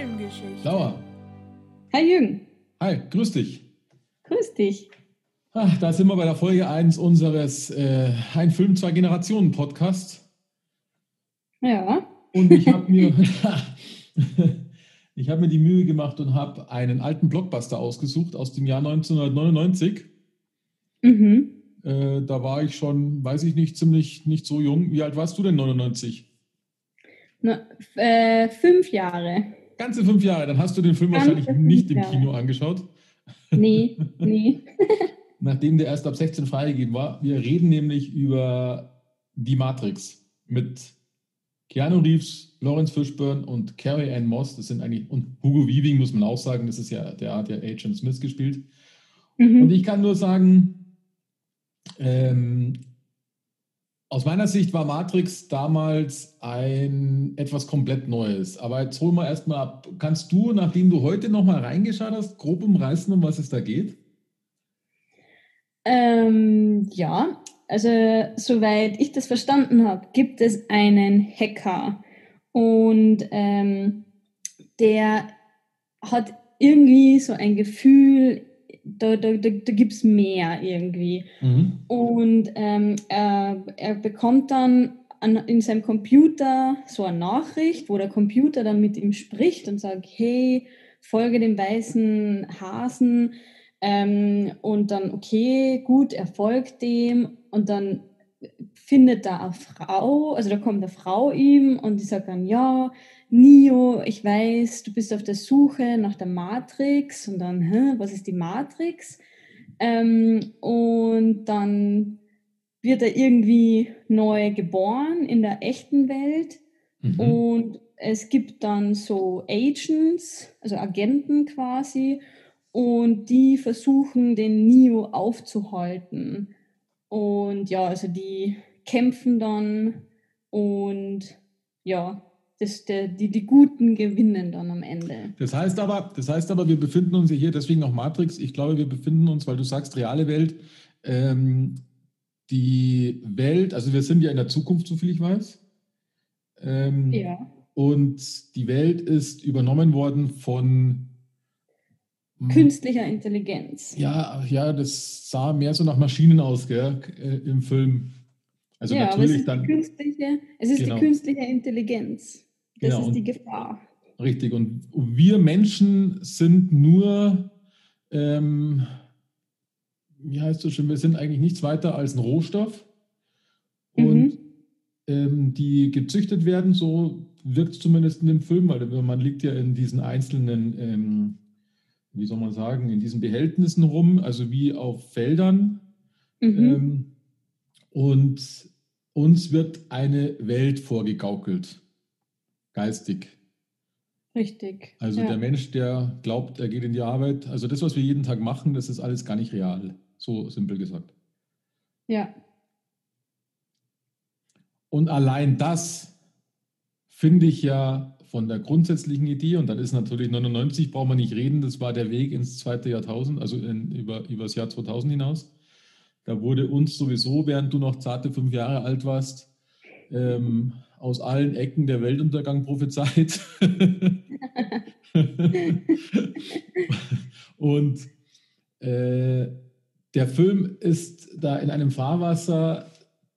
Filmgeschichte. Laura, Hi Jürgen. hi, grüß dich. Grüß dich. Ach, da sind wir bei der Folge 1 unseres äh, Ein Film, zwei Generationen Podcasts. Ja. Und ich habe mir, ich hab mir die Mühe gemacht und habe einen alten Blockbuster ausgesucht aus dem Jahr 1999. Mhm. Äh, da war ich schon, weiß ich nicht, ziemlich nicht so jung. Wie alt warst du denn 99? Na, äh, fünf Jahre. Ganze fünf Jahre. Dann hast du den Film Ganze wahrscheinlich nicht im. Kino angeschaut, Nee, nee. nachdem der erst ab 16 freigegeben war. Wir reden nämlich über die Matrix mit Keanu Reeves, Lawrence Fishburne und Carrie Ann Moss. Das sind eigentlich, und Hugo Weaving muss man auch sagen, das ist ja, der hat ja Agent Smith gespielt. Und Mhm. ich kann nur sagen, ähm, aus meiner Sicht war Matrix damals ein etwas komplett Neues. Aber jetzt holen wir erstmal ab. Kannst du, nachdem du heute nochmal reingeschaut hast, grob umreißen, um was es da geht? Ähm, ja, also soweit ich das verstanden habe, gibt es einen Hacker und ähm, der hat irgendwie so ein Gefühl, da, da, da, da gibt es mehr irgendwie. Und ähm, er, er bekommt dann an, in seinem Computer so eine Nachricht, wo der Computer dann mit ihm spricht und sagt, hey, folge dem weißen Hasen. Ähm, und dann, okay, gut, er folgt dem. Und dann findet da eine Frau, also da kommt eine Frau ihm und die sagt dann, ja, Neo, ich weiß, du bist auf der Suche nach der Matrix. Und dann, hä, was ist die Matrix? Ähm, und dann wird er irgendwie neu geboren in der echten Welt. Mhm. Und es gibt dann so Agents, also Agenten quasi, und die versuchen, den Neo aufzuhalten. Und ja, also die kämpfen dann und ja, das, der, die, die Guten gewinnen dann am Ende. Das heißt aber, das heißt aber, wir befinden uns hier, deswegen auch Matrix. Ich glaube, wir befinden uns, weil du sagst, reale Welt, ähm, die Welt, also wir sind ja in der Zukunft, so viel ich weiß. Ähm, Ja. Und die Welt ist übernommen worden von Künstlicher Intelligenz. Ja, ja, das sah mehr so nach Maschinen aus, gell, äh, im Film. Also ja, aber es natürlich ist, dann künstliche, es ist Genau. die künstliche Intelligenz. Das Genau, ist die Gefahr. richtig. Und wir Menschen sind nur, ähm, wie heißt das schon, wir sind eigentlich nichts weiter als ein Rohstoff. Und Mhm. ähm, die gezüchtet werden, so wirkt es zumindest in dem Film, weil man liegt ja in diesen einzelnen, ähm, wie soll man sagen, in diesen Behältnissen rum, also wie auf Feldern. Mhm. Ähm, und uns wird eine Welt vorgegaukelt, geistig. Richtig. Also ja. der Mensch, der glaubt, er geht in die Arbeit, also das, was wir jeden Tag machen, das ist alles gar nicht real, so simpel gesagt. ja. Und allein das finde ich ja von der grundsätzlichen Idee, und dann ist natürlich 99, brauchen wir nicht reden, das war der Weg ins zweite Jahrtausend, also in, über, über das Jahr 2000 hinaus. Da wurde uns sowieso, während du noch zarte fünf Jahre alt warst, ähm, aus allen Ecken der Weltuntergang prophezeit. und äh, der Film ist da in einem Fahrwasser,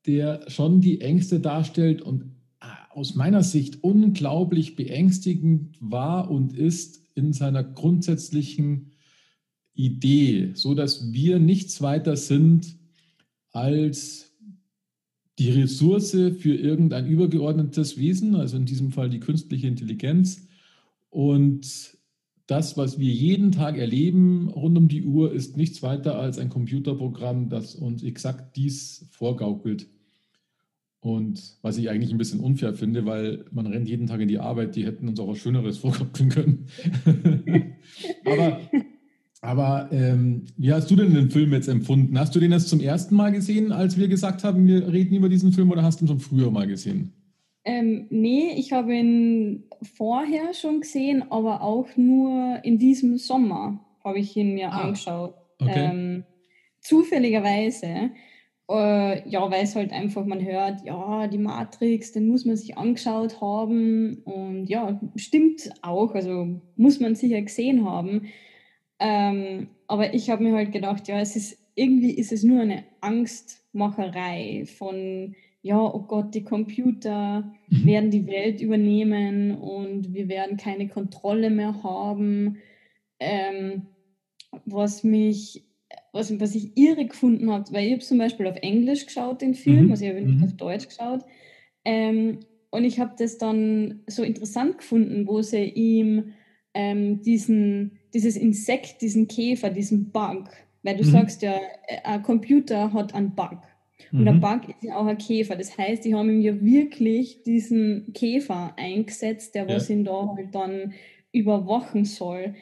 der schon die Ängste darstellt und ah, aus meiner Sicht unglaublich beängstigend war und ist in seiner grundsätzlichen Idee, so dass wir nichts weiter sind als die Ressource für irgendein übergeordnetes Wesen, also in diesem Fall die künstliche Intelligenz. Und das, was wir jeden Tag erleben rund um die Uhr, ist nichts weiter als ein Computerprogramm, das uns exakt dies vorgaukelt. Und was ich eigentlich ein bisschen unfair finde, weil man rennt jeden Tag in die Arbeit, die hätten uns auch was Schöneres vorgaukeln können. aber aber ähm, wie hast du denn den Film jetzt empfunden? Hast du den erst zum ersten Mal gesehen, als wir gesagt haben, wir reden über diesen Film, oder hast du ihn schon früher mal gesehen? Ähm, nee, ich habe ihn vorher schon gesehen, aber auch nur in diesem Sommer habe ich ihn mir Ah, angeschaut. okay. Ähm, zufälligerweise. Äh, ja, weil es halt einfach, man hört, ja, die Matrix, den muss man sich angeschaut haben. Und ja, stimmt auch, also muss man sicher gesehen haben. Ähm, aber ich habe mir halt gedacht, ja, es ist irgendwie ist es nur eine Angstmacherei von, ja, oh Gott, die Computer mhm. werden die Welt übernehmen und wir werden keine Kontrolle mehr haben. Ähm, was mich was, was ich irre gefunden habe, weil ich habe zum Beispiel auf Englisch geschaut, den Film, mhm. also ich habe nicht mhm. auf Deutsch geschaut. Ähm, und ich habe das dann so interessant gefunden, wo sie ihm ähm, diesen, dieses Insekt, diesen Käfer, diesen Bug, weil du mhm. sagst ja, äh, ein Computer hat einen Bug. Und mhm. der Bug ist ja auch ein Käfer. Das heißt, die haben ihm ja wirklich diesen Käfer eingesetzt, der was ihn da halt dann überwachen soll.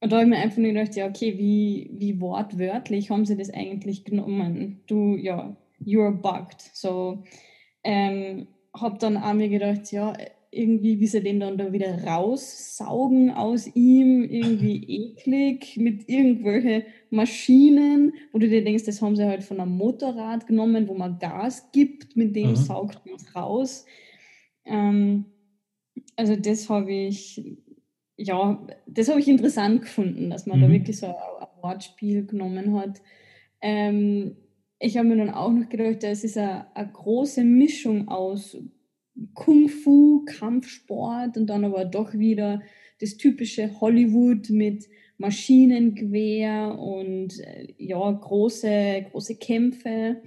Und da habe ich mir einfach nur gedacht, ja, okay, wie, wie wortwörtlich haben sie das eigentlich genommen? Du, ja, you're bugged. So, ähm, habe dann auch mir gedacht, ja, irgendwie, wie sie den dann da wieder raussaugen aus ihm, irgendwie eklig, mit irgendwelchen Maschinen, wo du dir denkst, das haben sie halt von einem Motorrad genommen, wo man Gas gibt, mit dem mhm. saugt man es raus. Ähm, also das habe ich ja, das habe ich interessant gefunden, dass man mhm. da wirklich so ein, ein Wortspiel genommen hat. Ähm, ich habe mir dann auch noch gedacht, es ist eine, eine große Mischung aus Kung Fu, Kampfsport und dann aber doch wieder das typische Hollywood mit Maschinengewehr und äh, ja, große, große Kämpfe.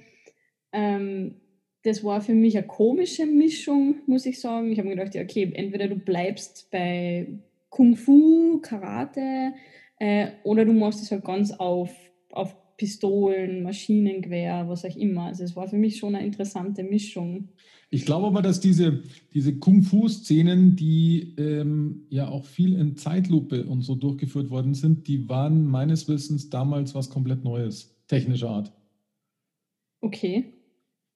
Ähm, das war für mich eine komische Mischung, muss ich sagen. Ich habe mir gedacht, ja, okay, entweder du bleibst bei Kung Fu, Karate äh, oder du machst es halt ganz auf, auf Pistolen, Maschinengewehr, was auch immer. Also es war für mich schon eine interessante Mischung. Ich glaube aber, dass diese, diese Kung-Fu-Szenen, die ähm, ja auch viel in Zeitlupe und so durchgeführt worden sind, die waren meines Wissens damals was komplett Neues, technischer Art. Okay.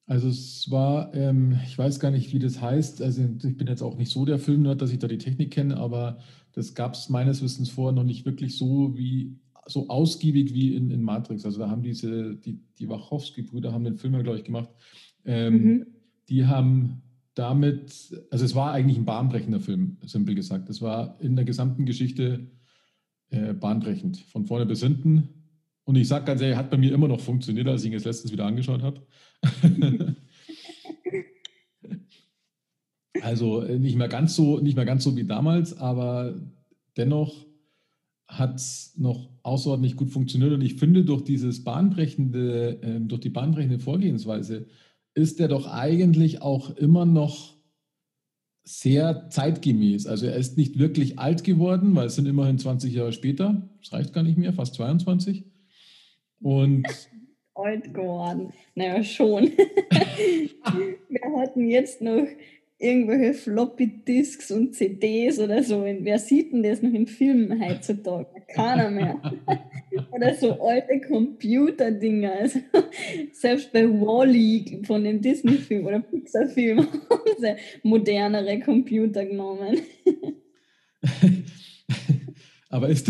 Also es war, ähm, ich weiß gar nicht, wie das heißt. Also ich bin jetzt auch nicht so der Filmnerd, dass ich da die Technik kenne, aber das gab es meines Wissens vorher noch nicht wirklich so wie so ausgiebig wie in, in Matrix. Also da haben diese, die, die Wachowski-Brüder haben den Film ja, glaube ich, gemacht. Ähm, mhm. Die haben damit, also es war eigentlich ein bahnbrechender Film, simpel gesagt. Es war in der gesamten Geschichte äh, bahnbrechend, von vorne bis hinten. Und ich sage ganz ehrlich, hat bei mir immer noch funktioniert, als ich ihn jetzt letztens wieder angeschaut habe. Also äh, nicht mehr ganz so, nicht mehr ganz so wie damals, aber dennoch hat es noch außerordentlich gut funktioniert. Und ich finde, durch dieses bahnbrechende, äh, durch die bahnbrechende Vorgehensweise ist er doch eigentlich auch immer noch sehr zeitgemäß. Also er ist nicht wirklich alt geworden, weil es sind immerhin 20 Jahre später. Das reicht gar nicht mehr, fast 22. Und alt geworden. Naja, schon. Wir hatten jetzt noch irgendwelche Floppy Disks und CDs oder so. Wer sieht denn das noch in Filmen heutzutage? Keiner mehr. oder so alte Computerdinger. Also, selbst bei Wally von dem Disney-Film oder Pixar-Film haben sie modernere Computer genommen. Aber ist,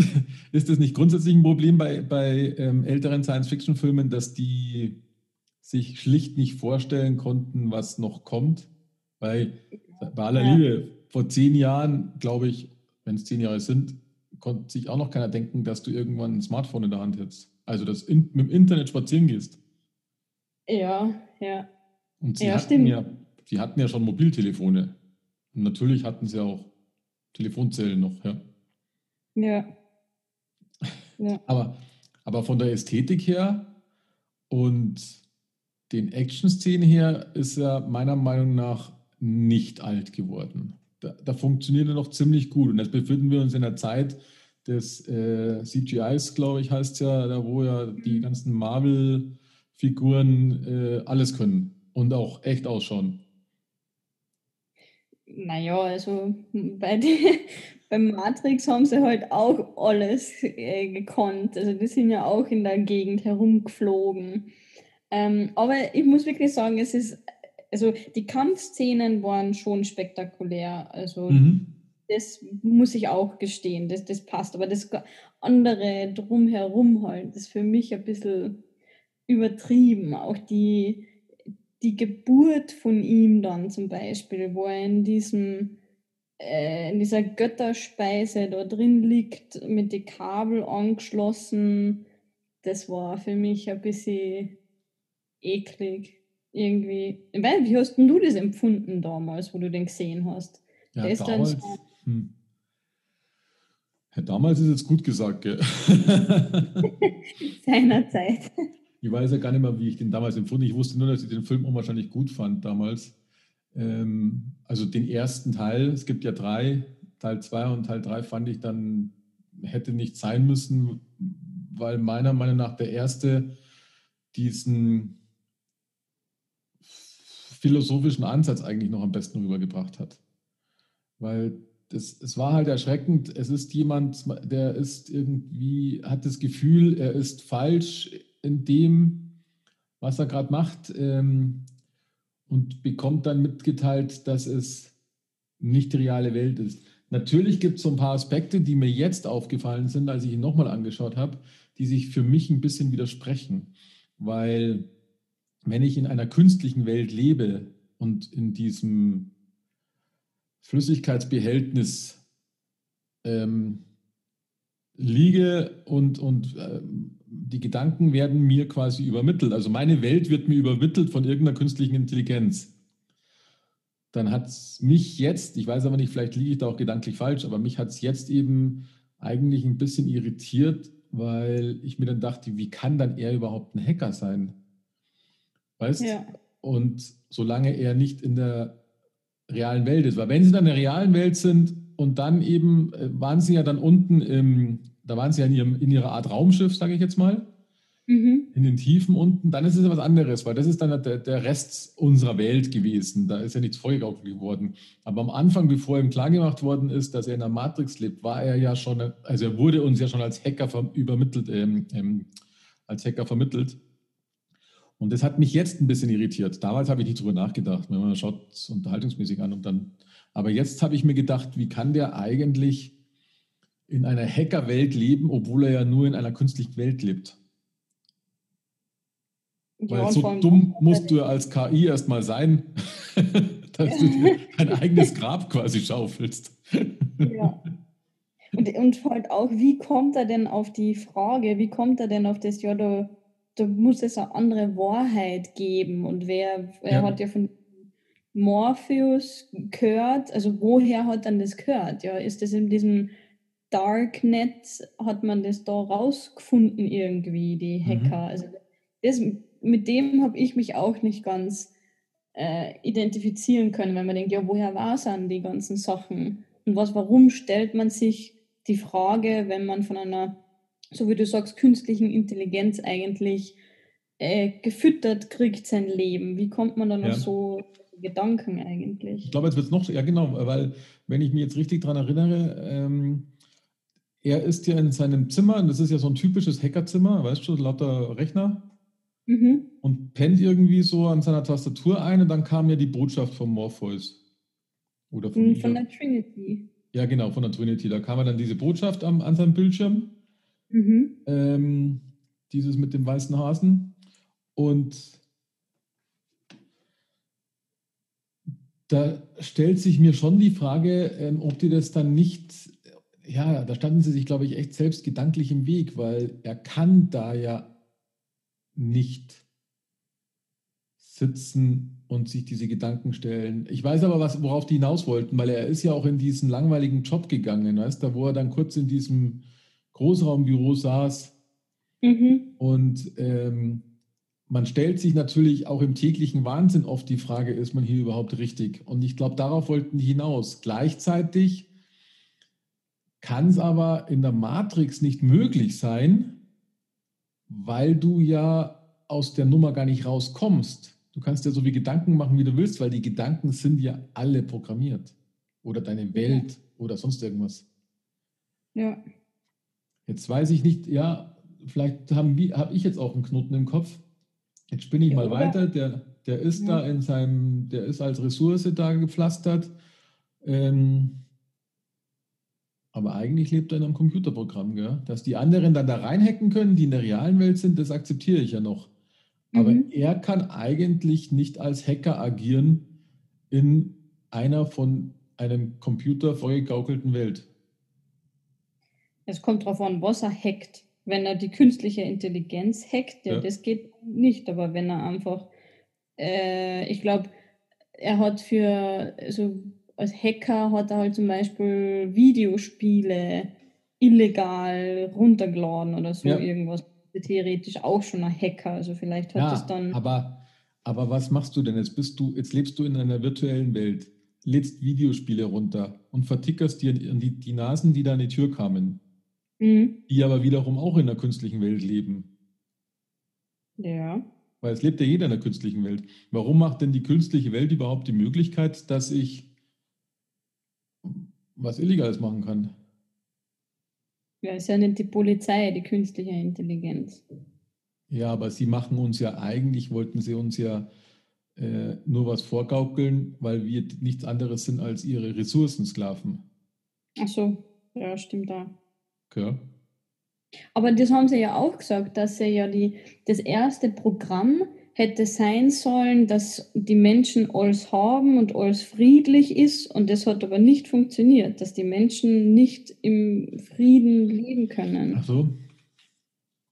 ist das nicht grundsätzlich ein Problem bei, bei ähm, älteren Science-Fiction-Filmen, dass die sich schlicht nicht vorstellen konnten, was noch kommt? Weil bei aller ja. Liebe, vor zehn Jahren, glaube ich, wenn es zehn Jahre sind, konnte sich auch noch keiner denken, dass du irgendwann ein Smartphone in der Hand hättest. Also, dass du mit dem Internet spazieren gehst. Ja, ja. Und sie, ja, hatten ja, sie hatten ja schon Mobiltelefone. Und natürlich hatten sie auch Telefonzellen noch, ja. Ja. ja. Aber, aber von der Ästhetik her und den Action-Szenen her ist er meiner Meinung nach nicht alt geworden. Da, da funktioniert er noch ziemlich gut. Und jetzt befinden wir uns in der Zeit des äh, CGIs, glaube ich, heißt es ja, da wo ja die mhm. ganzen Marvel-Figuren äh, alles können und auch echt ausschauen. Naja, also bei den, beim Matrix haben sie halt auch alles äh, gekonnt. Also die sind ja auch in der Gegend herumgeflogen. Ähm, aber ich muss wirklich sagen, es ist also die Kampfszenen waren schon spektakulär. Also mhm. das muss ich auch gestehen, das, das passt. Aber das andere drumherum halt, das ist für mich ein bisschen übertrieben. Auch die, die Geburt von ihm dann zum Beispiel, wo er in diesem äh, in dieser Götterspeise da drin liegt, mit den Kabel angeschlossen, das war für mich ein bisschen eklig. Irgendwie. Weil, wie hast denn du das empfunden damals, wo du den gesehen hast? Ja, Der damals, so hm. ja, damals ist jetzt gut gesagt, gell? Seiner Zeit. Ich weiß ja gar nicht mehr, wie ich den damals empfunden Ich wusste nur, dass ich den Film unwahrscheinlich gut fand damals. Ähm, also den ersten Teil, es gibt ja drei, Teil 2 und Teil 3 fand ich dann, hätte nicht sein müssen, weil meiner Meinung nach der erste diesen philosophischen Ansatz eigentlich noch am besten rübergebracht hat. Weil das, es war halt erschreckend, es ist jemand, der ist irgendwie, hat das Gefühl, er ist falsch in dem, was er gerade macht. Ähm, und bekommt dann mitgeteilt, dass es nicht die reale Welt ist. Natürlich gibt es so ein paar Aspekte, die mir jetzt aufgefallen sind, als ich ihn nochmal angeschaut habe, die sich für mich ein bisschen widersprechen. Weil wenn ich in einer künstlichen Welt lebe und in diesem Flüssigkeitsbehältnis ähm, liege und, und äh, die Gedanken werden mir quasi übermittelt. Also meine Welt wird mir übermittelt von irgendeiner künstlichen Intelligenz. Dann hat es mich jetzt, ich weiß aber nicht, vielleicht liege ich da auch gedanklich falsch, aber mich hat es jetzt eben eigentlich ein bisschen irritiert, weil ich mir dann dachte, wie kann dann er überhaupt ein Hacker sein? Weißt? Ja. Und solange er nicht in der realen Welt ist. Weil wenn sie dann in der realen Welt sind und dann eben, äh, waren sie ja dann unten im, da waren sie ja in, ihrem, in ihrer Art Raumschiff, sage ich jetzt mal, mhm. in den Tiefen unten, dann ist es ja was anderes, weil das ist dann der, der Rest unserer Welt gewesen. Da ist ja nichts vorgegaukelt worden. Aber am Anfang, bevor ihm klargemacht worden ist, dass er in der Matrix lebt, war er ja schon, also er wurde uns ja schon als Hacker übermittelt, ähm, ähm, als Hacker vermittelt. Und das hat mich jetzt ein bisschen irritiert. Damals habe ich nicht drüber nachgedacht. Man schaut es unterhaltungsmäßig an und dann. Aber jetzt habe ich mir gedacht, wie kann der eigentlich in einer Hackerwelt leben, obwohl er ja nur in einer künstlichen Welt lebt? Ja, Weil so dumm musst du ja als KI erstmal sein, dass du dir ein eigenes Grab quasi schaufelst. Ja. Und, und halt auch, wie kommt er denn auf die Frage, wie kommt er denn auf das, ja, da da muss es eine andere Wahrheit geben. Und wer, er ja. hat ja von Morpheus gehört, also woher hat dann das gehört? Ja, ist das in diesem Darknet, hat man das da rausgefunden irgendwie, die mhm. Hacker? Mhm. Also das, mit dem habe ich mich auch nicht ganz äh, identifizieren können, wenn man denkt, ja, woher war es an die ganzen Sachen? Und was, warum stellt man sich die Frage, wenn man von einer so wie du sagst, künstlichen Intelligenz eigentlich äh, gefüttert kriegt sein Leben. Wie kommt man dann ja. auf so Gedanken eigentlich? Ich glaube, jetzt wird es noch, ja genau, weil wenn ich mich jetzt richtig daran erinnere, ähm, er ist ja in seinem Zimmer, und das ist ja so ein typisches Hackerzimmer, weißt du, lauter Rechner. Mhm. Und pennt irgendwie so an seiner Tastatur ein und dann kam ja die Botschaft von Morpheus. Oder von, hm, von der Trinity. Ja, genau, von der Trinity. Da kam ja dann diese Botschaft am, an seinem Bildschirm. Mhm. Ähm, dieses mit dem weißen Hasen. Und da stellt sich mir schon die Frage, ähm, ob die das dann nicht, ja, da standen sie sich, glaube ich, echt selbst gedanklich im Weg, weil er kann da ja nicht sitzen und sich diese Gedanken stellen. Ich weiß aber, was, worauf die hinaus wollten, weil er ist ja auch in diesen langweiligen Job gegangen, weißt du, wo er dann kurz in diesem Großraumbüro saß. Mhm. Und ähm, man stellt sich natürlich auch im täglichen Wahnsinn oft die Frage, ist man hier überhaupt richtig? Und ich glaube, darauf wollten die hinaus. Gleichzeitig kann es aber in der Matrix nicht möglich sein, weil du ja aus der Nummer gar nicht rauskommst. Du kannst dir so wie Gedanken machen, wie du willst, weil die Gedanken sind ja alle programmiert. Oder deine Welt ja. oder sonst irgendwas. Ja. Jetzt weiß ich nicht, ja, vielleicht habe hab ich jetzt auch einen Knoten im Kopf. Jetzt spinne ich ja, mal weiter. Der, der ist ja. da in seinem, der ist als Ressource da gepflastert. Ähm, aber eigentlich lebt er in einem Computerprogramm, gell? Dass die anderen dann da reinhacken können, die in der realen Welt sind, das akzeptiere ich ja noch. Aber Mhm. er kann eigentlich nicht als Hacker agieren in einer von einem Computer vorgegaukelten Welt. Es kommt darauf an, was er hackt. Wenn er die künstliche Intelligenz hackt, ja, Ja. das geht nicht. Aber wenn er einfach, äh, ich glaube, er hat für, also als Hacker hat er halt zum Beispiel Videospiele illegal runtergeladen oder so Ja. irgendwas. Theoretisch auch schon ein Hacker. Also vielleicht hat Ja, das dann. aber, aber was machst du denn? Jetzt bist du, jetzt lebst du in einer virtuellen Welt, lädst Videospiele runter und vertickerst dir die, die Nasen, die da an die Tür kamen, Mhm. die aber wiederum auch in der künstlichen Welt leben. Ja. Weil es lebt ja jeder in der künstlichen Welt. Warum macht denn die künstliche Welt überhaupt die Möglichkeit, dass ich was Illegales machen kann? Ja, ist ja nicht die Polizei, die künstliche Intelligenz. Ja, aber sie machen uns ja eigentlich, wollten sie uns ja äh, nur was vorgaukeln, weil wir nichts anderes sind als ihre Ressourcensklaven. Ach so, ja, stimmt da. Okay. Aber das haben sie ja auch gesagt, dass sie ja die, das erste Programm hätte sein sollen, dass die Menschen alles haben und alles friedlich ist. Und das hat aber nicht funktioniert, dass die Menschen nicht im Frieden leben können. Ach so.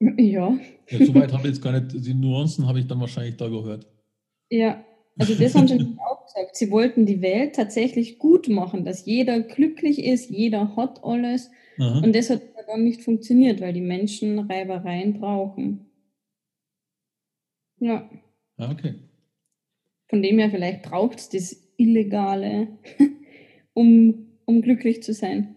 Ja, Ja, soweit habe ich jetzt gar nicht, die Nuancen habe ich dann wahrscheinlich da gehört. ja. Also das haben sie auch gesagt. Sie wollten die Welt tatsächlich gut machen, dass jeder glücklich ist, jeder hat alles. Aha. Und das hat dann nicht funktioniert, weil die Menschen Reibereien brauchen. Ja. Ah, okay. Von dem her, vielleicht braucht es das Illegale, um, um glücklich zu sein.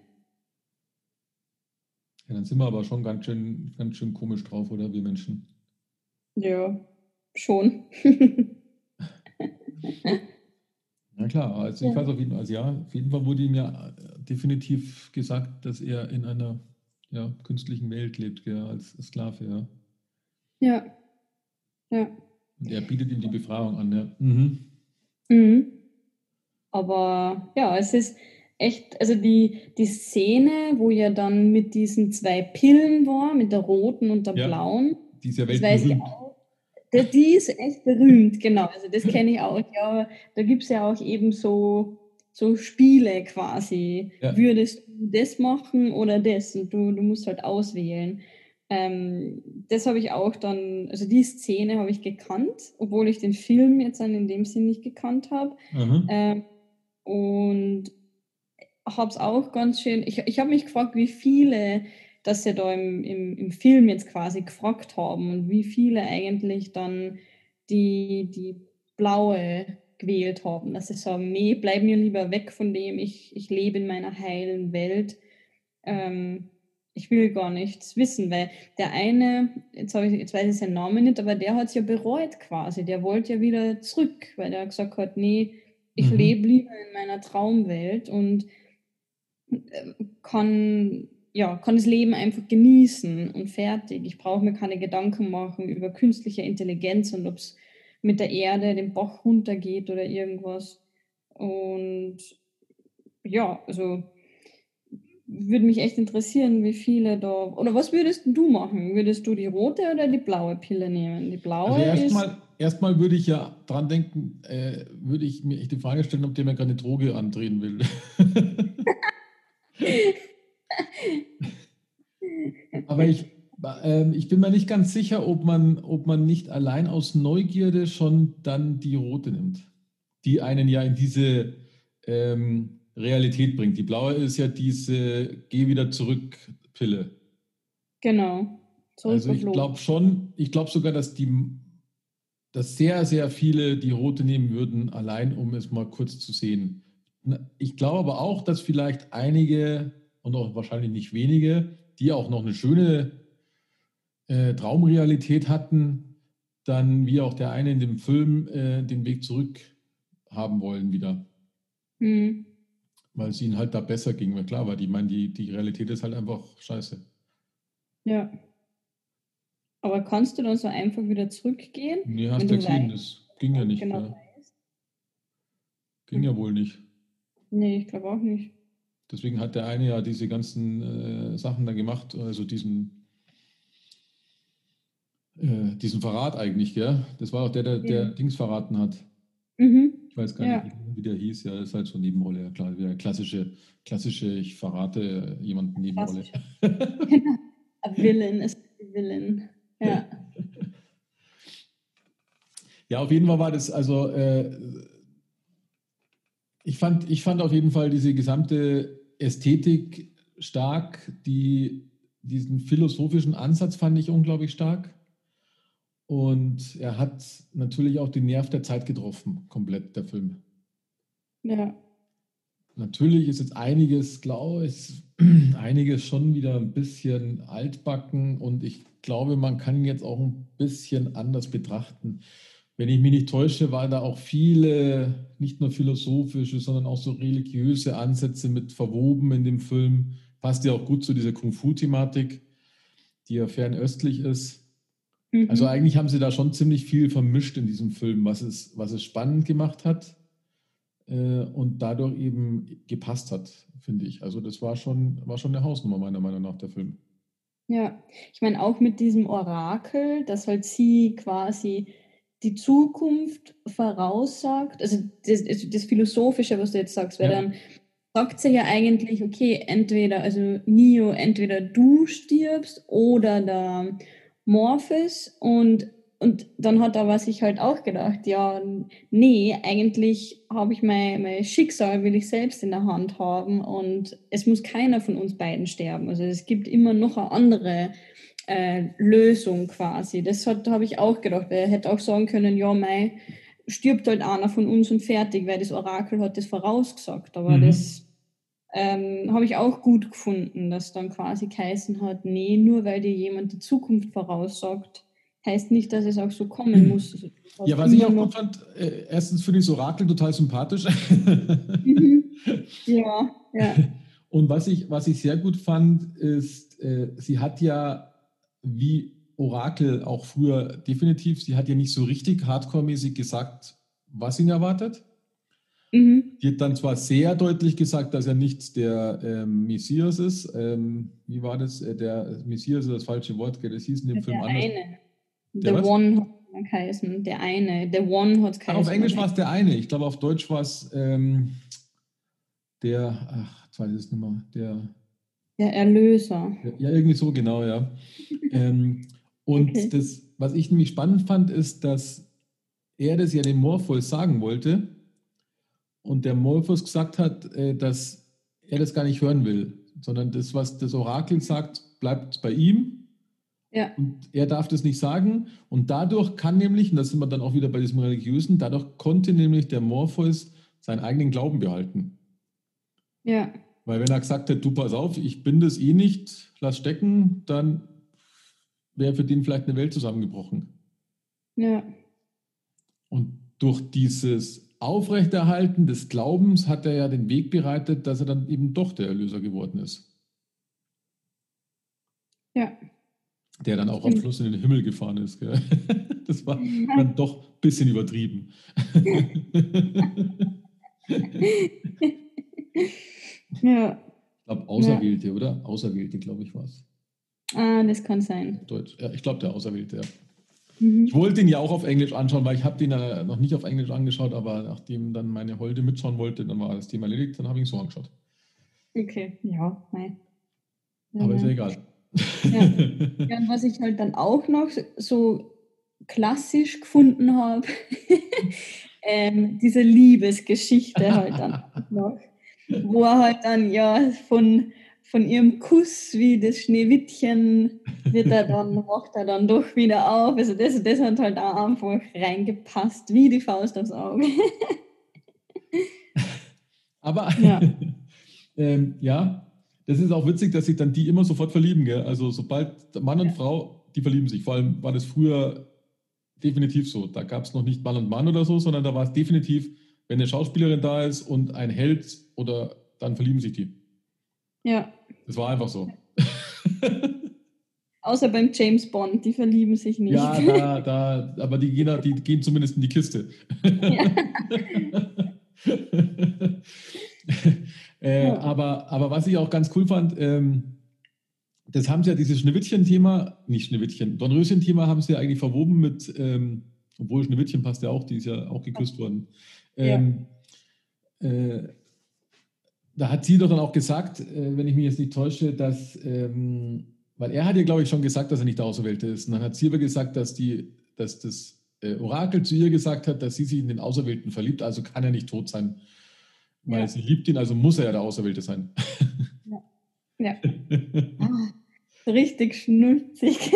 Ja, dann sind wir aber schon ganz schön, ganz schön komisch drauf, oder wir Menschen? Ja, schon. Ja klar, also ich Ja. weiß auf jeden Fall, also ja, auf jeden Fall wurde ihm ja definitiv gesagt, dass er in einer ja, künstlichen Welt lebt, gell, als Sklave, ja. ja. Ja. Und er bietet ihm die Befreiung an, ja. Mhm. Mhm. Aber ja, es ist echt, also die, die Szene, wo ja dann mit diesen zwei Pillen war, mit der roten und der Ja. blauen, Die ist ja Das weiß ich weltberühmt. die ist echt berühmt, genau. Also das kenne ich auch. Ja, da gibt es ja auch eben so, so Spiele quasi. Ja. Würdest du das machen oder das? Und du, du musst halt auswählen. Ähm, das habe ich auch dann, also die Szene habe ich gekannt, obwohl ich den Film jetzt dann in dem Sinn nicht gekannt habe. Aha. Ähm, und habe es auch ganz schön, ich, ich habe mich gefragt, wie viele das sie da im, im, im Film jetzt quasi gefragt haben und wie viele eigentlich dann die, die blaue gewählt haben, dass sie sagen, nee, bleib mir lieber weg von dem, ich, ich lebe in meiner heilen Welt. Ähm, ich will gar nichts wissen, weil der eine, jetzt, habe ich, jetzt weiß ich seinen Namen nicht, aber der hat es ja bereut quasi. Der wollte ja wieder zurück, weil der gesagt hat, nee, ich Mhm. lebe lieber in meiner Traumwelt und äh, kann, ja, kann das Leben einfach genießen und fertig. Ich brauche mir keine Gedanken machen über künstliche Intelligenz und ob es mit der Erde den Bach runtergeht oder irgendwas. Und ja, also würde mich echt interessieren, wie viele da. Oder was würdest du machen? Würdest du die rote oder die blaue Pille nehmen? Die blaue Also ist. erstmal, erstmal würde ich ja dran denken, äh, würde ich mir echt die Frage stellen, ob der mir gerade eine Droge andrehen will. Aber ich, ich bin mir nicht ganz sicher, ob man, ob man nicht allein aus Neugierde schon dann die rote nimmt, die einen ja in diese ähm, Realität bringt. Die blaue ist ja diese Geh wieder zurück Pille. Genau. Zurück Also ich glaube schon, ich glaube sogar, dass die, dass sehr, sehr viele die rote nehmen würden, allein um es mal kurz zu sehen. Ich glaube aber auch, dass vielleicht einige und auch wahrscheinlich nicht wenige, die auch noch eine schöne äh, Traumrealität hatten, dann wie auch der eine in dem Film äh, den Weg zurück haben wollen wieder, Hm. weil es ihnen halt da besser ging. Weil klar war, die, ich meine, die, die Realität ist halt einfach scheiße. Ja. Aber kannst du dann so einfach wieder zurückgehen? Nee, hast du gesehen, das ging ja nicht. genau ja. Ging ja wohl nicht. Nee, ich glaube auch nicht. Deswegen hat der eine ja diese ganzen äh, Sachen da gemacht, also diesen äh, diesen Verrat eigentlich, gell? Das war auch der, der, der Ja. Dings verraten hat. Mhm. Ich weiß gar Ja. nicht, wie der hieß. Ja, das ist halt so Nebenrolle. Ja, klar, wieder klassische, klassische, ich verrate jemanden Nebenrolle. A Villain ist Villain. Ja. Ja, auf jeden Fall war das, also äh, ich, fand, ich fand auf jeden Fall diese gesamte Ästhetik stark, die, diesen philosophischen Ansatz fand ich unglaublich stark. Und er hat natürlich auch den Nerv der Zeit getroffen, komplett, der Film. Ja. Natürlich ist jetzt einiges, glaube ich, einiges schon wieder ein bisschen altbacken und ich glaube, man kann ihn jetzt auch ein bisschen anders betrachten. Wenn ich mich nicht täusche, waren da auch viele, nicht nur philosophische, sondern auch so religiöse Ansätze mit verwoben in dem Film. Passt ja auch gut zu dieser Kung-Fu-Thematik, die ja fernöstlich ist. Mhm. Also eigentlich haben sie da schon ziemlich viel vermischt in diesem Film, was es, was es spannend gemacht hat äh, und dadurch eben gepasst hat, finde ich. Also das war schon, war schon eine Hausnummer meiner Meinung nach, der Film. Ja, ich meine auch mit diesem Orakel, dass halt sie quasi die Zukunft voraussagt, also das, das, Philosophische, was du jetzt sagst, weil Ja. dann sagt sie ja eigentlich, okay, entweder, also Neo, entweder du stirbst oder der Morpheus und, und dann hat aber sich halt auch gedacht, ja, nee, eigentlich habe ich mein, mein Schicksal, will ich selbst in der Hand haben und es muss keiner von uns beiden sterben. Also es gibt immer noch eine andere äh, Lösung quasi. Das hat- habe ich auch gedacht. Er hätte auch sagen können, ja, mei, stirbt halt einer von uns und fertig, weil das Orakel hat das vorausgesagt. Aber Mhm. das ähm, habe ich auch gut gefunden, dass dann quasi geheißen hat, nee, nur weil dir jemand die Zukunft voraussagt, heißt nicht, dass es auch so kommen muss. Also, Ja, was ich auch gut fand, äh, erstens finde ich das Orakel total sympathisch. Mhm. ja, ja. Und was ich, was ich sehr gut fand, ist, äh, sie hat ja wie Orakel auch früher definitiv, sie hat ja nicht so richtig hardcore-mäßig gesagt, was ihn erwartet. Mhm. Die hat dann zwar sehr deutlich gesagt, dass er nicht der ähm, Messias ist. Ähm, wie war das? Äh, der Messias ist das falsche Wort, das hieß in dem Film Der anders. eine. Der The was? One hat geheißen. Der eine. The One hat geheißen. auf Englisch war es der eine. Ich glaube, auf Deutsch war es ähm, der, ach, jetzt weiß ich es nicht mehr, der, Der Erlöser. Ja, irgendwie so, genau, ja. ähm, und Okay. das, was ich nämlich spannend fand, ist, dass er das ja dem Morpheus sagen wollte und der Morpheus gesagt hat, äh, dass er das gar nicht hören will, sondern das, was das Orakel sagt, bleibt bei ihm Ja. und er darf das nicht sagen und dadurch kann nämlich, und da sind wir dann auch wieder bei diesem Religiösen, dadurch konnte nämlich der Morpheus seinen eigenen Glauben behalten. Ja. Weil wenn er gesagt hätte, du pass auf, ich bin das eh nicht, lass stecken, dann wäre für den vielleicht eine Welt zusammengebrochen. Ja. Und durch dieses Aufrechterhalten des Glaubens hat er ja den Weg bereitet, dass er dann eben doch der Erlöser geworden ist. Ja. Der dann auch am. Schluss in den Himmel gefahren ist. Gell? Das war dann doch ein bisschen übertrieben. Ja. Ich glaube, Auserwählte, oder? Auserwählte, glaube ich, war es. Ah, das kann sein. Deutsch. Ja, ich glaube, der Auserwählte, ja. Mhm. Ich wollte ihn ja auch auf Englisch anschauen, weil ich habe den ja noch nicht auf Englisch angeschaut, aber nachdem dann meine Holde mitschauen wollte, dann war das Thema erledigt, dann habe ich ihn so angeschaut. Okay. Ja, nein. Aber ist ja nein. egal. Ja. Ja, und was ich halt dann auch noch so klassisch gefunden habe, ähm, diese Liebesgeschichte halt dann noch, wo er halt dann ja von, von ihrem Kuss wie das Schneewittchen wird er dann, wacht er dann doch wieder auf. Also das, das hat halt auch einfach reingepasst, wie die Faust aufs Auge. Aber Ja. ähm, ja, das ist auch witzig, dass sich dann die immer sofort verlieben. Gell? Also sobald Mann und Ja. Frau, die verlieben sich. Vor allem war das früher definitiv so. Da gab es noch nicht Mann und Mann oder so, sondern da war es definitiv, wenn eine Schauspielerin da ist und ein Held oder dann verlieben sich die. Ja, Das war einfach so. außer beim James Bond, die verlieben sich nicht. Ja, da, da, aber die gehen, die gehen zumindest in die Kiste. äh, Ja. aber, aber was ich auch ganz cool fand, ähm, das haben sie ja dieses Schneewittchen-Thema, nicht Schneewittchen, Dornröschen-Thema haben sie ja eigentlich verwoben mit, ähm, obwohl Schneewittchen passt ja auch, die ist ja auch geküsst worden. Ähm, ja. äh, da hat sie doch dann auch gesagt, äh, wenn ich mich jetzt nicht täusche, dass, ähm, weil er hat ja, glaube ich, schon gesagt, dass er nicht der Auserwählte ist. Und dann hat sie aber gesagt, dass, die, dass das äh, Orakel zu ihr gesagt hat, dass sie sich in den Auserwählten verliebt, also kann er nicht tot sein. Weil ja. sie liebt ihn, also muss er ja der Auserwählte sein. Ja. ja. ah, richtig schnulzig.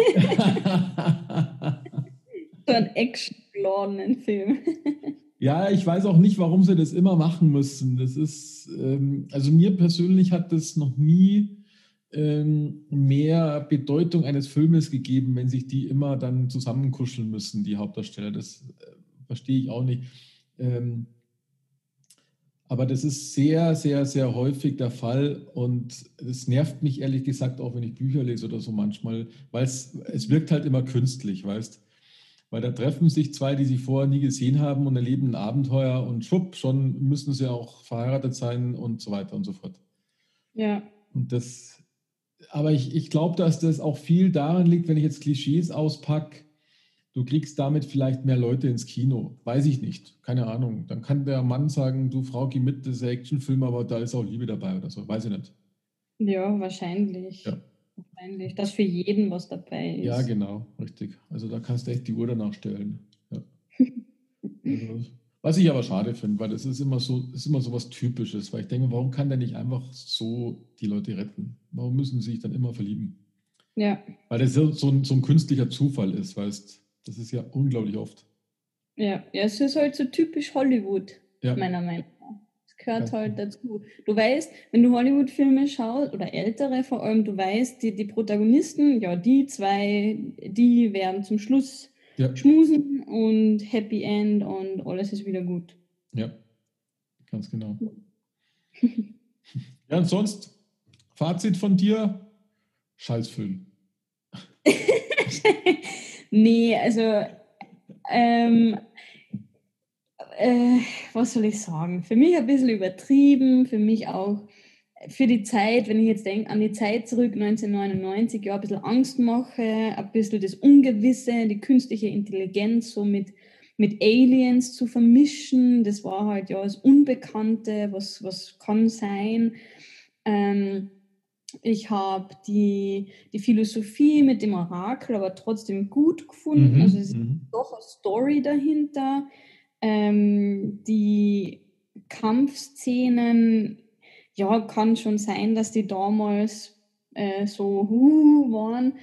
so ein action Film. Ja, ich weiß auch nicht, warum sie das immer machen müssen. Das ist, ähm, also mir persönlich hat das noch nie ähm, mehr Bedeutung eines Filmes gegeben, wenn sich die immer dann zusammenkuscheln müssen, die Hauptdarsteller. Das äh, verstehe ich auch nicht. Ähm, aber das ist sehr, sehr, sehr häufig der Fall und es nervt mich ehrlich gesagt auch, wenn ich Bücher lese oder so manchmal, weil es, wirkt halt immer künstlich, weißt weil da treffen sich zwei, die sich vorher nie gesehen haben und erleben ein Abenteuer und schwupp, schon müssen sie auch verheiratet sein und so weiter und so fort. Ja. Und das, aber ich, ich glaube, dass das auch viel daran liegt, wenn ich jetzt Klischees auspacke, du kriegst damit vielleicht mehr Leute ins Kino. Weiß ich nicht. Keine Ahnung. Dann kann der Mann sagen, du Frau, geh mit, das ist ein Actionfilm, aber da ist auch Liebe dabei oder so. Weiß ich nicht. Ja, wahrscheinlich. Ja. Wahrscheinlich, dass für jeden was dabei ist. Ja, genau, richtig. Also da kannst du echt die Uhr danach stellen. Ja. also, was ich aber schade finde, weil das ist immer so, ist immer so was Typisches, weil ich denke, warum kann der nicht einfach so die Leute retten? Warum müssen sie sich dann immer verlieben? Ja. Weil das so, so, ein, so ein künstlicher Zufall ist, weißt das ist ja unglaublich oft. Ja, ja, es ist halt so typisch Hollywood, ja. meiner Meinung nach gehört halt dazu. Du weißt, wenn du Hollywood-Filme schaust, oder ältere vor allem, du weißt, die, die Protagonisten, ja, die zwei, die werden zum Schluss ja. schmusen und Happy End und alles ist wieder gut. Ja, ganz genau. ja, und sonst, Fazit von dir, Scheißfilm. nee, also ähm, äh, was soll ich sagen? Für mich ein bisschen übertrieben, für mich auch für die Zeit, wenn ich jetzt denke an die Zeit zurück, 1999, ja, ein bisschen Angst mache, ein bisschen das Ungewisse, die künstliche Intelligenz so mit, mit Aliens zu vermischen. Das war halt ja das Unbekannte, was, was kann sein. Ähm, ich habe die, die Philosophie mit dem Orakel aber trotzdem gut gefunden. Mhm, also es ist mhm. doch eine Story dahinter. Ähm, die Kampfszenen, ja, kann schon sein, dass die damals äh, so uh, waren.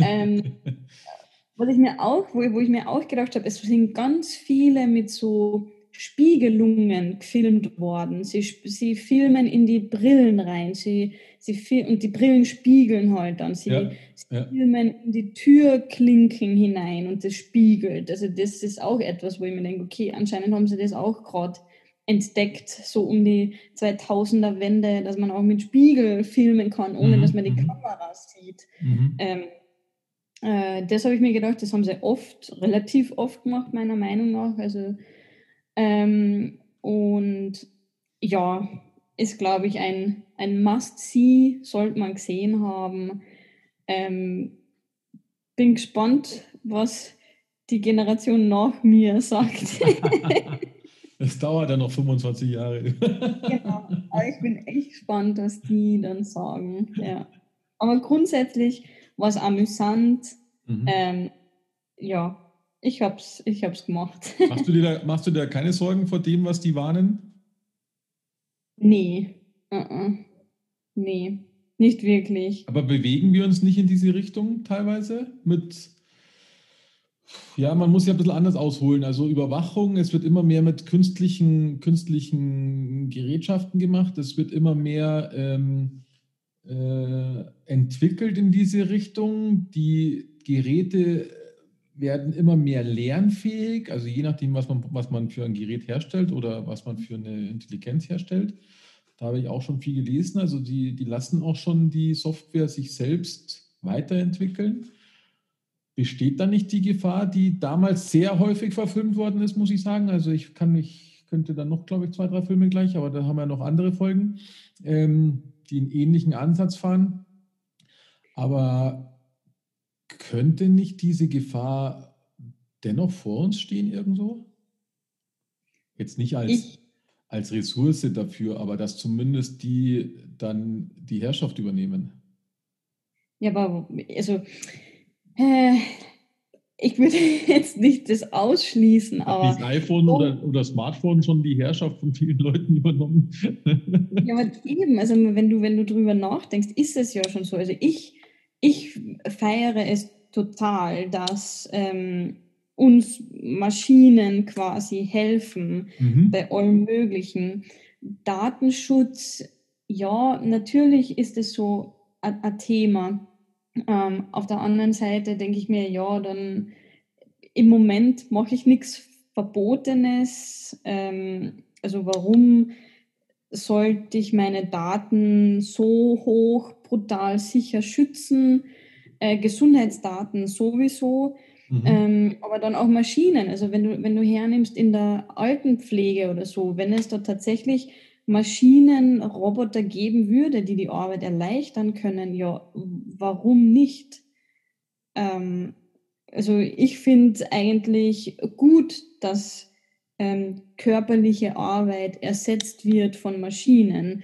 ähm, was ich mir auch, wo, wo ich mir auch gedacht habe, es sind ganz viele mit so Spiegelungen gefilmt worden. Sie, sie filmen in die Brillen rein. Sie, sie und die Brillen spiegeln halt dann. Sie, ja, sie ja. filmen in die Türklinken hinein und das spiegelt. Also das ist auch etwas, wo ich mir denke, okay, anscheinend haben sie das auch gerade entdeckt, so um die 2000er Wende, dass man auch mit Spiegel filmen kann, ohne mhm. dass man die mhm. Kamera sieht. Mhm. Ähm, äh, das habe ich mir gedacht, das haben sie oft, relativ oft gemacht, meiner Meinung nach. Also ähm, und ja, ist, glaube ich, ein, ein Must-See, sollte man gesehen haben. Ähm, bin gespannt, was die Generation nach mir sagt. Es dauert ja noch 25 Jahre. genau, aber ich bin echt gespannt, was die dann sagen. Ja. Aber grundsätzlich war es amüsant. Mhm. Ähm, ja, ich hab's, ich hab's gemacht. Machst du, dir da, machst du dir keine Sorgen vor dem, was die warnen? Nee. Uh -uh. Nee, nicht wirklich. Aber bewegen wir uns nicht in diese Richtung teilweise? Mit, ja, man muss ja ein bisschen anders ausholen. Also Überwachung, es wird immer mehr mit künstlichen, künstlichen Gerätschaften gemacht. Es wird immer mehr ähm, äh, entwickelt in diese Richtung. Die Geräte werden immer mehr lernfähig, also je nachdem, was man, was man für ein Gerät herstellt oder was man für eine Intelligenz herstellt. Da habe ich auch schon viel gelesen. Also die, die lassen auch schon die Software sich selbst weiterentwickeln. Besteht da nicht die Gefahr, die damals sehr häufig verfilmt worden ist, muss ich sagen? Also ich kann mich, könnte dann noch, glaube ich, zwei, drei Filme gleich, aber da haben wir noch andere Folgen, ähm, die einen ähnlichen Ansatz fahren. Aber könnte nicht diese Gefahr dennoch vor uns stehen irgendwo? Jetzt nicht als, Ich, als Ressource dafür, aber dass zumindest die dann die Herrschaft übernehmen. ja, aber, also, äh, ich würde jetzt nicht das ausschließen, Hat aber, dieses iPhone so, oder, oder Smartphone schon die Herrschaft von vielen Leuten übernommen? ja, aber eben, also wenn du, wenn du drüber nachdenkst, ist es ja schon so. Also ich, ich feiere es total, dass ähm, uns Maschinen quasi helfen Mhm. bei allem Möglichen. Datenschutz, ja, natürlich ist es so ein Thema. Ähm, auf der anderen Seite denke ich mir, ja, dann im Moment mache ich nichts Verbotenes. Ähm, also warum sollte ich meine Daten so hoch, brutal sicher schützen? Äh, Gesundheitsdaten sowieso. Mhm. Ähm, aber dann auch Maschinen. Also wenn du, wenn du hernimmst in der Altenpflege oder so, wenn es da tatsächlich Maschinen, Roboter geben würde, die die Arbeit erleichtern können, ja, warum nicht? Ähm, also ich finde eigentlich gut, dass ähm, körperliche Arbeit ersetzt wird von Maschinen.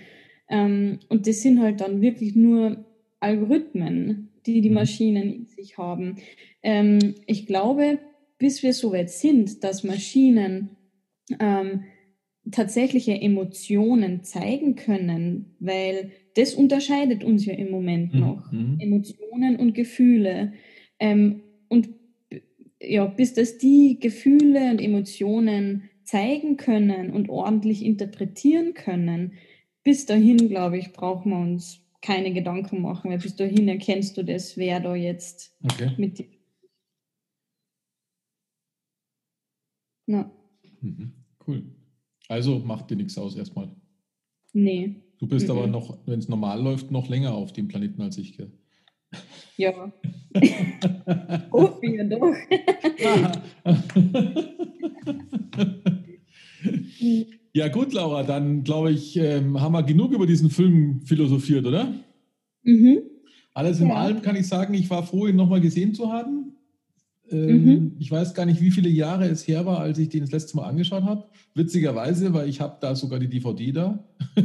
Ähm, und das sind halt dann wirklich nur Algorithmen, die die Mhm. Maschinen in sich haben. Ähm, ich glaube, bis wir so weit sind, dass Maschinen ähm, tatsächliche Emotionen zeigen können, weil das unterscheidet uns ja im Moment Mhm. noch. Mhm. Emotionen und Gefühle. Ähm, und ja, bis das die Gefühle und Emotionen zeigen können und ordentlich interpretieren können, bis dahin, glaube ich, brauchen wir uns keine Gedanken machen, weil bis dahin erkennst du das, wer da jetzt Okay. mit dir. Na, Mhm. Cool. Also macht dir nichts aus erstmal. nee. Du bist aber Mhm. noch, wenn es normal läuft, noch länger auf dem Planeten als ich. Gell? Ja. Hoffe ich ja doch. ja gut, Laura, dann glaube ich, ähm, haben wir genug über diesen Film philosophiert, oder? Mhm. Alles in Ja. allem kann ich sagen, ich war froh, ihn nochmal gesehen zu haben. Ähm, Mhm. Ich weiß gar nicht, wie viele Jahre es her war, als ich den das letzte Mal angeschaut habe. Witzigerweise, weil ich habe da sogar die DVD da.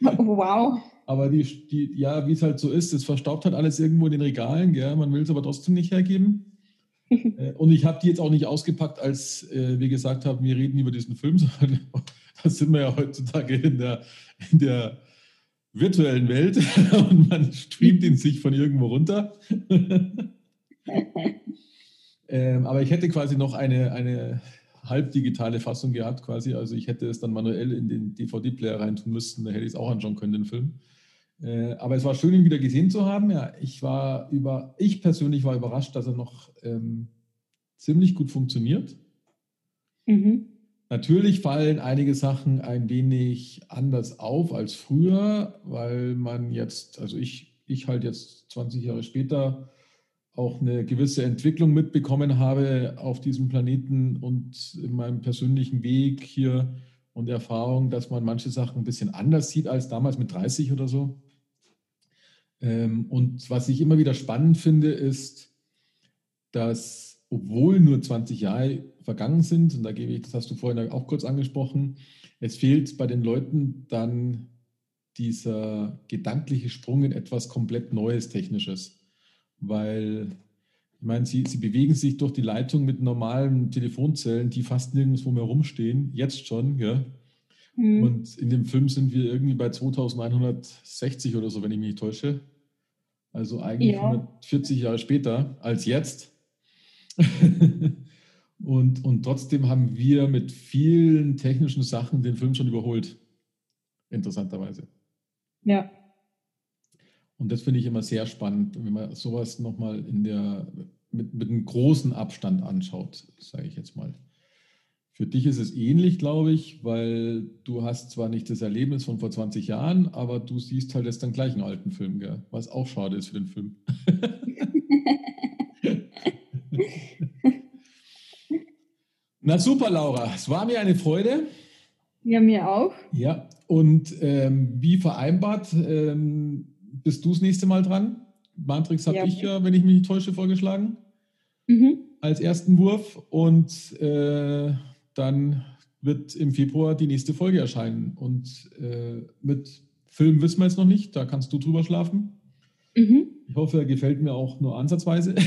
Wow. Aber die, die ja, wie es halt so ist, es verstaubt halt alles irgendwo in den Regalen. Gell? Man will es aber trotzdem nicht hergeben. Äh, Und ich habe die jetzt auch nicht ausgepackt, als äh, wir gesagt haben, wir reden über diesen Film, sondern da sind wir ja heutzutage in der, in der virtuellen Welt und man streamt ihn sich von irgendwo runter. ähm, aber ich hätte quasi noch eine, eine halbdigitale Fassung gehabt, quasi. Also ich hätte es dann manuell in den DVD-Player reintun müssen, da hätte ich es auch anschauen können, den Film. Äh, aber es war schön, ihn wieder gesehen zu haben. Ja, ich war über, ich persönlich war überrascht, dass er noch ähm, ziemlich gut funktioniert. Mhm. Natürlich fallen einige Sachen ein wenig anders auf als früher, weil man jetzt, also ich, ich halt jetzt 20 Jahre später auch eine gewisse Entwicklung mitbekommen habe auf diesem Planeten und in meinem persönlichen Weg hier und Erfahrung, dass man manche Sachen ein bisschen anders sieht als damals mit 30 oder so. Ähm, und was ich immer wieder spannend finde, ist, dass obwohl nur 20 Jahre vergangen sind, und da gebe ich, das hast du vorhin auch kurz angesprochen, es fehlt bei den Leuten dann dieser gedankliche Sprung in etwas komplett Neues, Technisches. Weil, ich meine, sie, sie bewegen sich durch die Leitung mit normalen Telefonzellen, die fast nirgendwo mehr rumstehen, jetzt schon, ja. Mhm. Und in dem Film sind wir irgendwie bei 2160 oder so, wenn ich mich nicht täusche. Also eigentlich Ja. 140 Jahre später als jetzt. und, und trotzdem haben wir mit vielen technischen Sachen den Film schon überholt. Interessanterweise. Ja. Und das finde ich immer sehr spannend, wenn man sowas nochmal in der, mit, mit einem großen Abstand anschaut, sage ich jetzt mal. Für dich ist es ähnlich, glaube ich, weil du hast zwar nicht das Erlebnis von vor 20 Jahren, aber du siehst halt jetzt dann gleich einen alten Film, gell? was auch schade ist für den Film. Na super, Laura, es war mir eine Freude. Ja, mir auch. Ja, und ähm, wie vereinbart, ähm, bist du das nächste Mal dran? Matrix habe Ja, ich ja, wenn ich mich nicht täusche, vorgeschlagen Mhm. als ersten Wurf. Und äh, dann wird im Februar die nächste Folge erscheinen. Und äh, mit Film wissen wir jetzt noch nicht, da kannst du drüber schlafen. Mhm. Ich hoffe, er gefällt mir auch nur ansatzweise.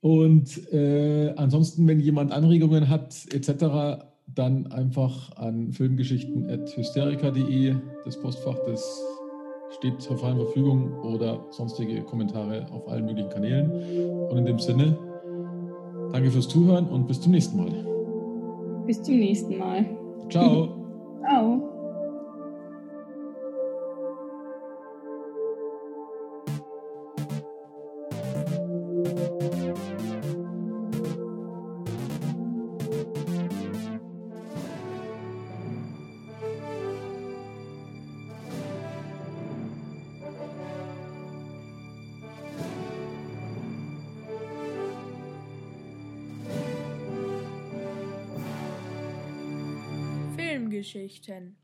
Und äh, ansonsten, wenn jemand Anregungen hat, etc., dann einfach an filmgeschichten.hysterica.de, das Postfach, das steht zur freien Verfügung oder sonstige Kommentare auf allen möglichen Kanälen. Und in dem Sinne, danke fürs Zuhören und bis zum nächsten Mal. Bis zum nächsten Mal. Ciao. Ciao. richten